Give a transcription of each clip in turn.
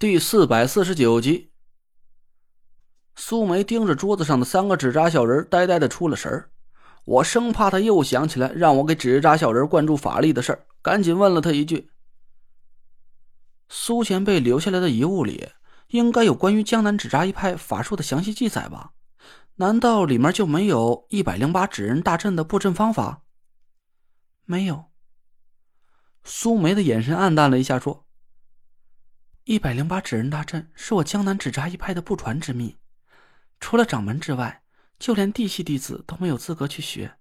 第四百四十九集，苏梅盯着桌子上的三个纸扎小人，呆呆的出了神儿。我生怕他又想起来让我给纸扎小人灌注法力的事儿，赶紧问了他一句：“苏前辈留下来的遗物里，应该有关于江南纸扎一派法术的详细记载吧？难道里面就没有一百零八纸人大阵的布阵方法？”没有。苏梅的眼神暗淡了一下，说。一百零八纸人大阵是我江南纸扎一派的不传之秘，除了掌门之外，就连弟系弟子都没有资格去学。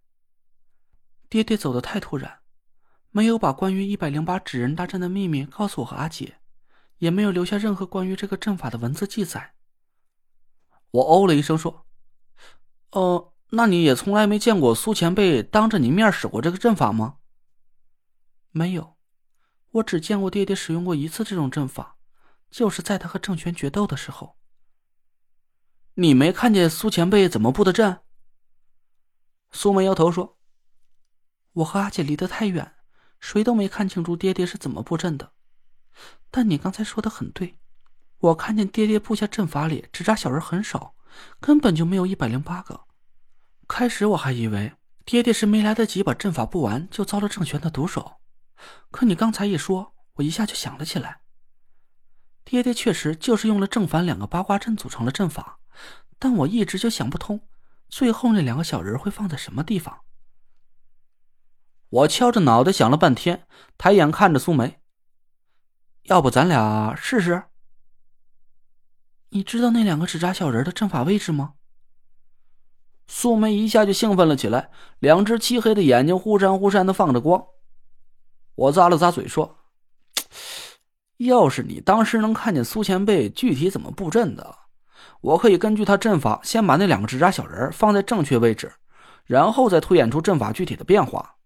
爹爹走的太突然，没有把关于一百零八纸人大阵的秘密告诉我和阿姐，也没有留下任何关于这个阵法的文字记载。我哦了一声说：“哦，那你也从来没见过苏前辈当着你面使过这个阵法吗？”“没有，我只见过爹爹使用过一次这种阵法。”就是在他和郑玄决斗的时候，你没看见苏前辈怎么布的阵？苏梅摇头说：“我和阿姐离得太远，谁都没看清楚爹爹是怎么布阵的。但你刚才说的很对，我看见爹爹布下阵法里只扎小人很少，根本就没有一百零八个。开始我还以为爹爹是没来得及把阵法布完就遭了郑玄的毒手，可你刚才一说，我一下就想了起来。”爹爹确实就是用了正反两个八卦阵组成了阵法，但我一直就想不通，最后那两个小人会放在什么地方。我敲着脑袋想了半天，抬眼看着苏梅，要不咱俩试试？你知道那两个纸扎小人的阵法位置吗？苏梅一下就兴奋了起来，两只漆黑的眼睛忽闪忽闪的放着光。我咂了咂嘴说。要是你当时能看见苏前辈具体怎么布阵的，我可以根据他阵法先把那两个纸扎小人放在正确位置，然后再推演出阵法具体的变化。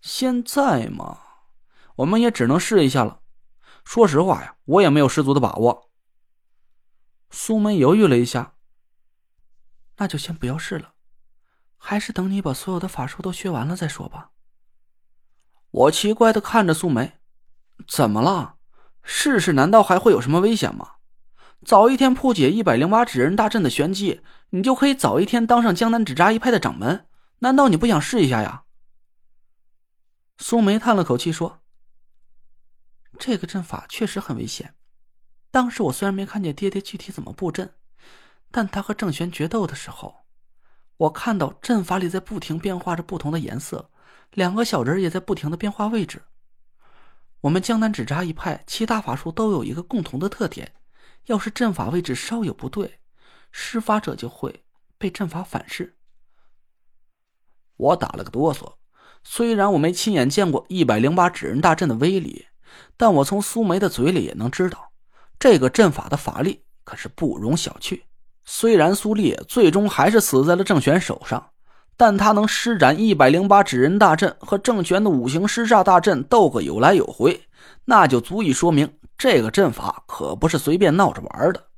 现在嘛，我们也只能试一下了。说实话呀，我也没有十足的把握。苏梅犹豫了一下，那就先不要试了，还是等你把所有的法术都学完了再说吧。我奇怪的看着苏梅，怎么了？试试难道还会有什么危险吗？早一天破解一百零八纸人大阵的玄机，你就可以早一天当上江南纸扎一派的掌门。难道你不想试一下呀？苏梅叹了口气说：“这个阵法确实很危险。当时我虽然没看见爹爹具体怎么布阵，但他和郑玄决斗的时候，我看到阵法里在不停变化着不同的颜色，两个小人也在不停的变化位置。”我们江南纸扎一派，其他法术都有一个共同的特点：要是阵法位置稍有不对，施法者就会被阵法反噬。我打了个哆嗦，虽然我没亲眼见过一百零八纸人大阵的威力，但我从苏梅的嘴里也能知道，这个阵法的法力可是不容小觑。虽然苏烈最终还是死在了郑玄手上。但他能施展一百零八纸人大阵和郑玄的五行尸煞大阵斗个有来有回，那就足以说明这个阵法可不是随便闹着玩的。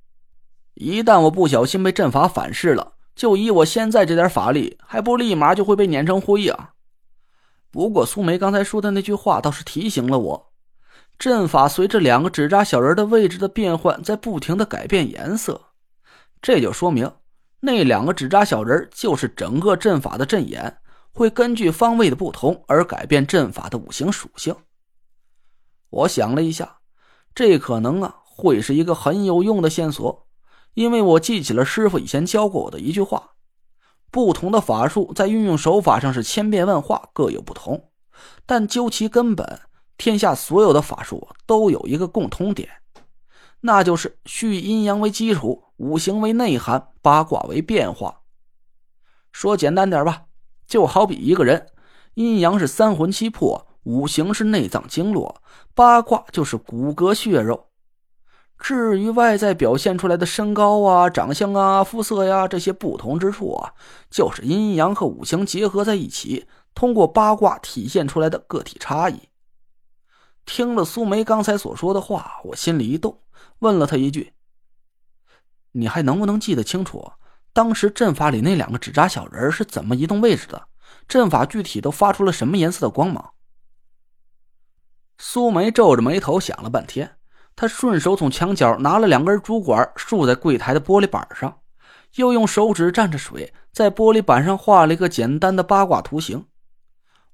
一旦我不小心被阵法反噬了，就以我现在这点法力，还不立马就会被碾成灰啊！不过苏梅刚才说的那句话倒是提醒了我，阵法随着两个纸扎小人的位置的变换，在不停的改变颜色，这就说明。那两个纸扎小人就是整个阵法的阵眼，会根据方位的不同而改变阵法的五行属性。我想了一下，这可能啊会是一个很有用的线索，因为我记起了师傅以前教过我的一句话：不同的法术在运用手法上是千变万化，各有不同，但究其根本，天下所有的法术都有一个共通点，那就是需以阴阳为基础。五行为内涵，八卦为变化。说简单点吧，就好比一个人，阴阳是三魂七魄，五行是内脏经络，八卦就是骨骼血肉。至于外在表现出来的身高啊、长相啊、肤色呀这些不同之处啊，就是阴阳和五行结合在一起，通过八卦体现出来的个体差异。听了苏梅刚才所说的话，我心里一动，问了她一句。你还能不能记得清楚，当时阵法里那两个纸扎小人是怎么移动位置的？阵法具体都发出了什么颜色的光芒？苏梅皱着眉头想了半天，她顺手从墙角拿了两根竹管，竖在柜台的玻璃板上，又用手指蘸着水，在玻璃板上画了一个简单的八卦图形。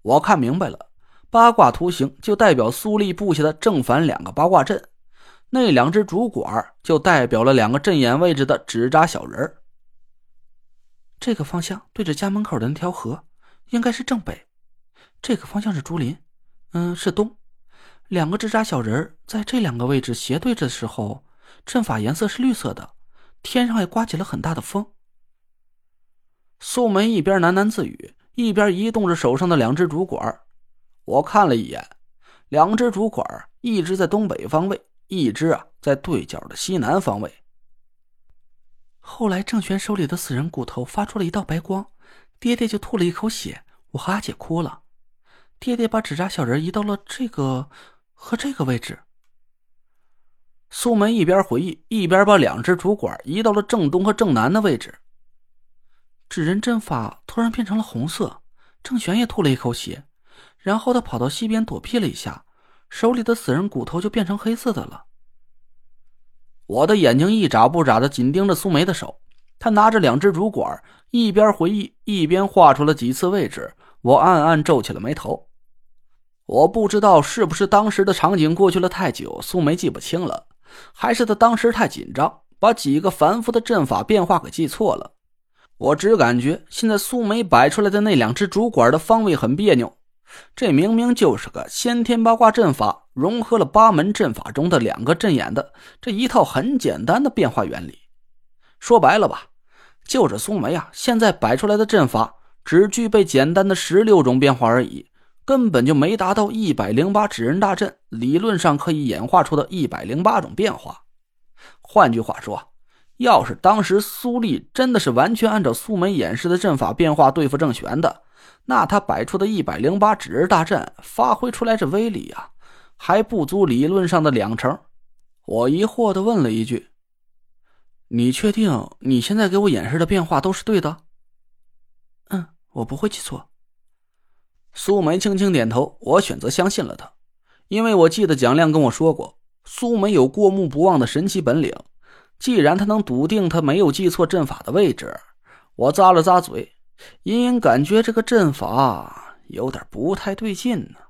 我看明白了，八卦图形就代表苏立布下的正反两个八卦阵，那两只竹管就代表了两个阵眼位置的纸扎小人这个方向对着家门口的那条河，应该是正北；这个方向是竹林，嗯，是东。两个纸扎小人在这两个位置斜对着的时候，阵法颜色是绿色的，天上还刮起了很大的风。素梅一边喃喃自语，一边移动着手上的两只竹管。我看了一眼，两只竹管，一只在东北方位，一只啊在对角的西南方位。后来郑玄手里的死人骨头发出了一道白光，爹爹就吐了一口血，我和阿姐哭了。爹爹把纸扎小人移到了这个。和这个位置，苏梅一边回忆，一边把两只主管移到了正东和正南的位置。纸人阵法突然变成了红色，郑玄也吐了一口血，然后他跑到西边躲避了一下，手里的死人骨头就变成黑色的了。我的眼睛一眨不眨的紧盯着苏梅的手，他拿着两只竹管，一边回忆，一边画出了几次位置。我暗暗皱起了眉头。我不知道是不是当时的场景过去了太久，苏梅记不清了，还是她当时太紧张，把几个繁复的阵法变化给记错了。我只感觉现在苏梅摆出来的那两只竹管的方位很别扭，这明明就是个先天八卦阵法，融合了八门阵法中的两个阵眼的这一套很简单的变化原理。说白了吧，就是苏梅啊，现在摆出来的阵法只具备简单的十六种变化而已。根本就没达到一百零八纸人大阵理论上可以演化出的一百零八种变化。换句话说，要是当时苏丽真的是完全按照苏梅演示的阵法变化对付郑玄的，那他摆出的一百零八指日大阵发挥出来这威力啊，还不足理论上的两成。我疑惑的问了一句：“你确定你现在给我演示的变化都是对的？”“嗯，我不会记错。”苏梅轻轻点头，我选择相信了他，因为我记得蒋亮跟我说过，苏梅有过目不忘的神奇本领。既然他能笃定他没有记错阵法的位置，我咂了咂嘴，隐隐感觉这个阵法有点不太对劲呢。